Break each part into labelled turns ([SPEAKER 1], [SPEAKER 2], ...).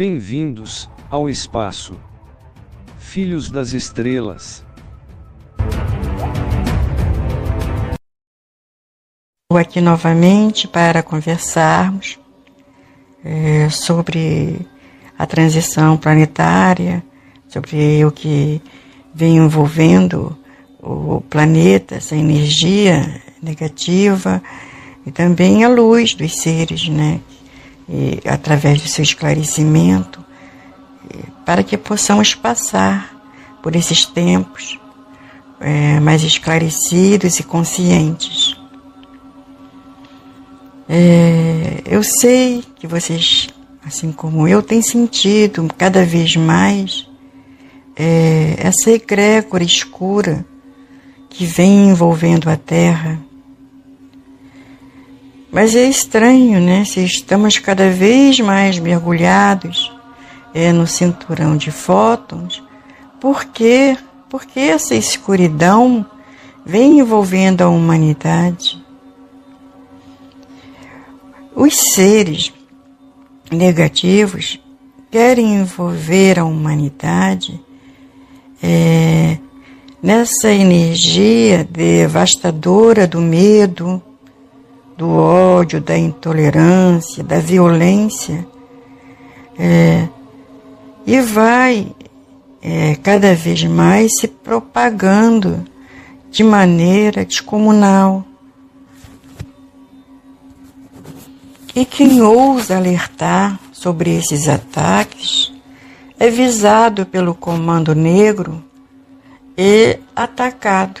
[SPEAKER 1] Bem-vindos ao espaço. Filhos das Estrelas.
[SPEAKER 2] Estou aqui novamente para conversarmos é, sobre a transição planetária, sobre o que vem envolvendo o planeta, essa energia negativa e também a luz dos seres, né? Através do seu esclarecimento, para que possamos passar por esses tempos é, mais esclarecidos e conscientes. É, eu sei que vocês, assim como eu, têm sentido cada vez mais é, essa egrégora escura que vem envolvendo a Terra mas é estranho, né? Se estamos cada vez mais mergulhados é, no cinturão de fótons, por quê? Porque essa escuridão vem envolvendo a humanidade. Os seres negativos querem envolver a humanidade é, nessa energia devastadora do medo, do ódio, da intolerância, da violência, é, e vai é, cada vez mais se propagando de maneira descomunal. E quem ousa alertar sobre esses ataques é visado pelo Comando Negro e atacado.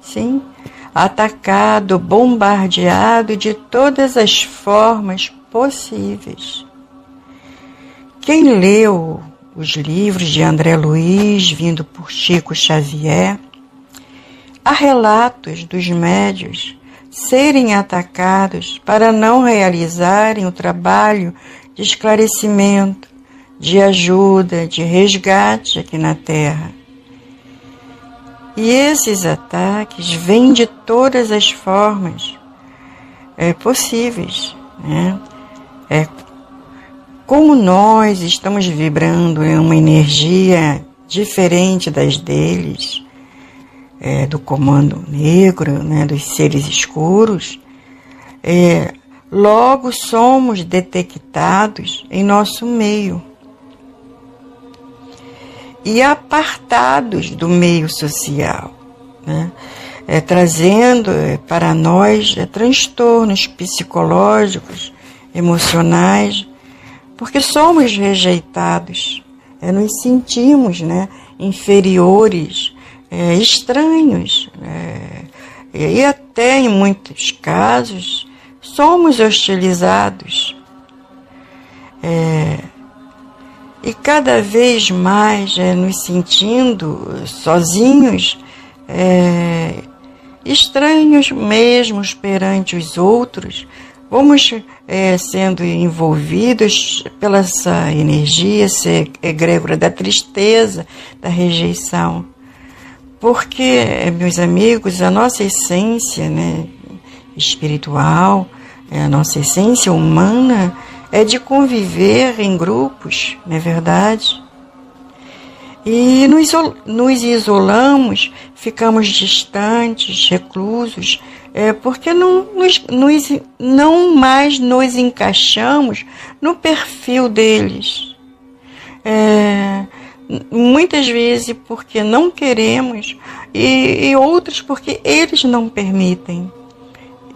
[SPEAKER 2] Sim, atacado, bombardeado de todas as formas possíveis. Quem leu os livros de André Luiz, vindo por Chico Xavier, há relatos dos médios serem atacados para não realizarem o trabalho de esclarecimento, de ajuda, de resgate aqui na Terra e esses ataques vêm de todas as formas é, possíveis. Né? É, como nós estamos vibrando em uma energia diferente das deles, é, do comando negro, né, dos seres escuros, é, logo somos detectados em nosso meio e apartados do meio social, né? é, trazendo é, para nós é, transtornos psicológicos, emocionais, porque somos rejeitados, é, nos sentimos né, inferiores, é, estranhos, é, e até em muitos casos somos hostilizados. É, e cada vez mais é, nos sentindo sozinhos, é, estranhos mesmos perante os outros, vamos é, sendo envolvidos pela essa energia, essa egrégora da tristeza, da rejeição. Porque, meus amigos, a nossa essência né, espiritual, a nossa essência humana, é de conviver em grupos, não é verdade? E nos, isolamos, ficamos distantes, reclusos, é, porque não, nos, nos, não mais nos encaixamos no perfil deles. É, muitas vezes porque não queremos e, e outras porque eles não permitem.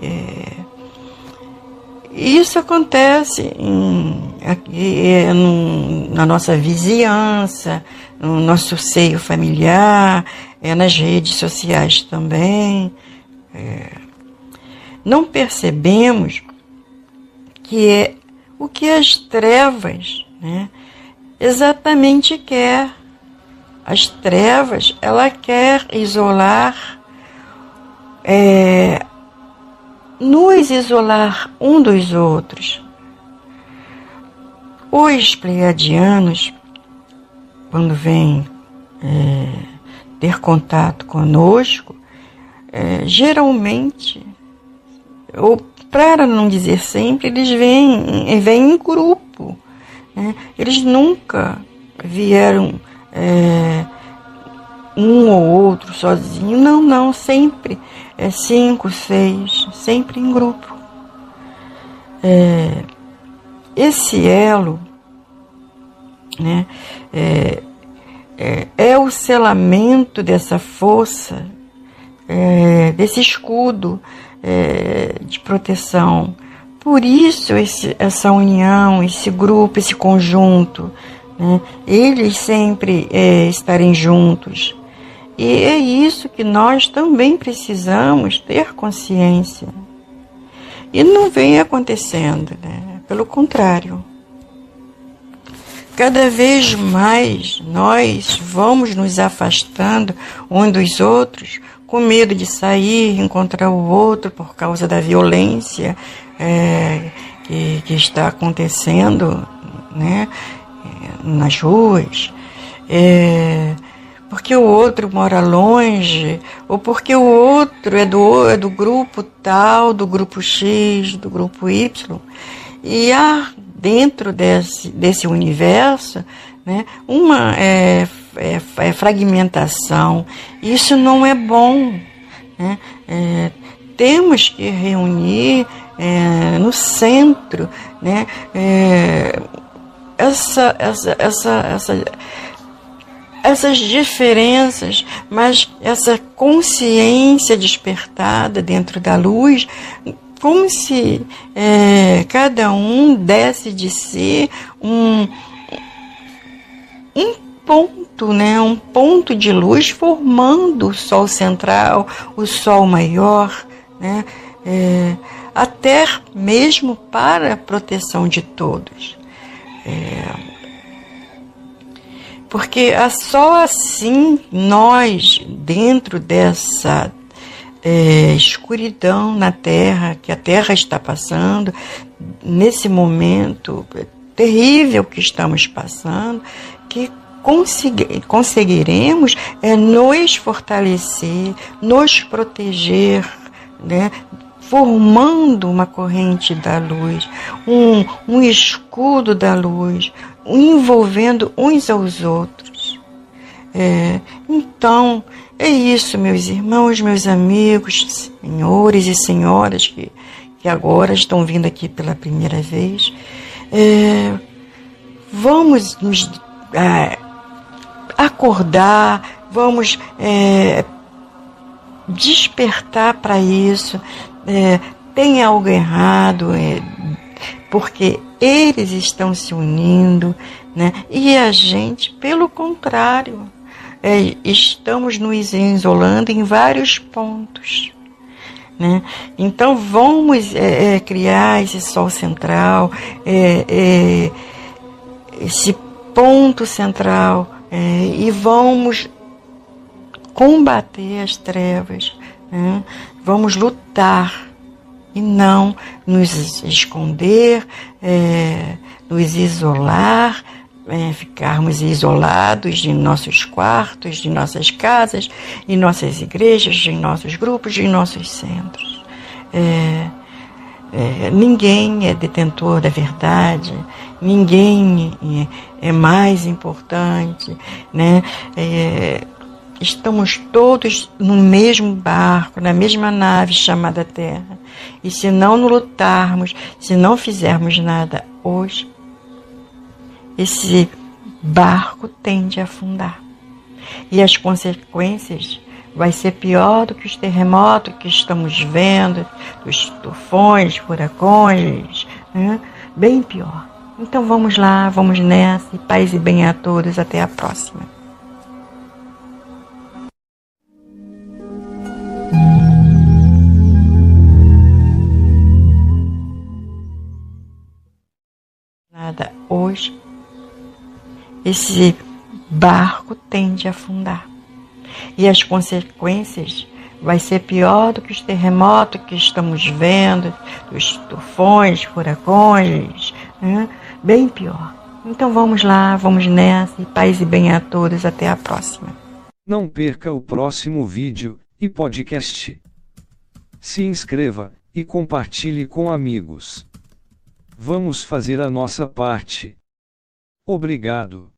[SPEAKER 2] É, isso acontece em, aqui, é, no, na nossa vizinhança, no nosso seio familiar, é, nas redes sociais também. É, não percebemos que é o que as trevas né, exatamente quer. As trevas, ela quer isolar é, nos isolar um dos outros. Os pleiadianos, quando vêm é, ter contato conosco, é, geralmente, ou para não dizer sempre, eles vêm, vêm em grupo. Né? Eles nunca vieram é, um ou outro sozinho, não, não, sempre é cinco, seis, sempre em grupo. É, esse elo né, é, é, é, o selamento dessa força, é, desse escudo é, de proteção. Por isso esse, essa união, esse grupo, esse conjunto, né, eles sempre é, estarem juntos. E é isso que nós também precisamos ter consciência. E não vem acontecendo, né? Pelo contrário. Cada vez mais nós vamos nos afastando um dos outros, com medo de sair, encontrar o outro por causa da violência é, que, que, está acontecendo né, nas ruas. É, porque o outro mora longe, ou porque o outro é do, é do grupo tal, do grupo X, do grupo Y. E há dentro desse, desse universo né, uma é, é, é fragmentação. Isso não é bom. Né? É, temos que reunir é, no centro né, é, essa, essa, essa, essa essas diferenças, mas essa consciência despertada dentro da luz, como se é, cada um desse de si um, um ponto, né, um ponto de luz formando o Sol central, o Sol maior, né, é, até mesmo para a proteção de todos. É, porque só assim nós, dentro dessa é, escuridão na Terra, que a Terra está passando, nesse momento terrível que estamos passando, que conseguiremos é, nos fortalecer, nos proteger, né, formando uma corrente da luz, um, um escudo da luz, envolvendo uns aos outros. É, então, é isso, meus irmãos, meus amigos, senhores e senhoras que, que agora estão vindo aqui pela primeira vez. É, vamos nos é, acordar, vamos é, despertar para isso. É, tem algo errado, é, porque eles estão se unindo, né? E a gente, pelo contrário, é, estamos nos isolando em vários pontos. Né? Então vamos é, é, criar esse sol central, é, é esse ponto central, é, e vamos combater as trevas, né? Vamos lutar e não nos esconder, é, nos isolar, é, ficarmos isolados de nossos quartos, de nossas casas, em nossas igrejas, em nossos grupos, em nossos centros. É, é, ninguém é detentor da verdade, ninguém é, é mais importante, né? É, estamos todos no mesmo barco, na mesma nave chamada Terra. E se não lutarmos, se não fizermos nada hoje, esse barco tende a afundar. E as consequências vai ser pior do que os terremotos que estamos vendo, os tufões, furacões, né? bem pior. Então vamos lá, vamos nessa, e paz e bem a todos, até a próxima. Esse barco tende a afundar. E as consequências vai ser pior do que os terremotos que estamos vendo, os tufões, furacões, né? bem pior. Então vamos lá, vamos nessa, e paz e bem a todos, até a próxima.
[SPEAKER 1] Não perca o próximo vídeo e podcast. Se inscreva e compartilhe com amigos. Vamos fazer a nossa parte. Obrigado.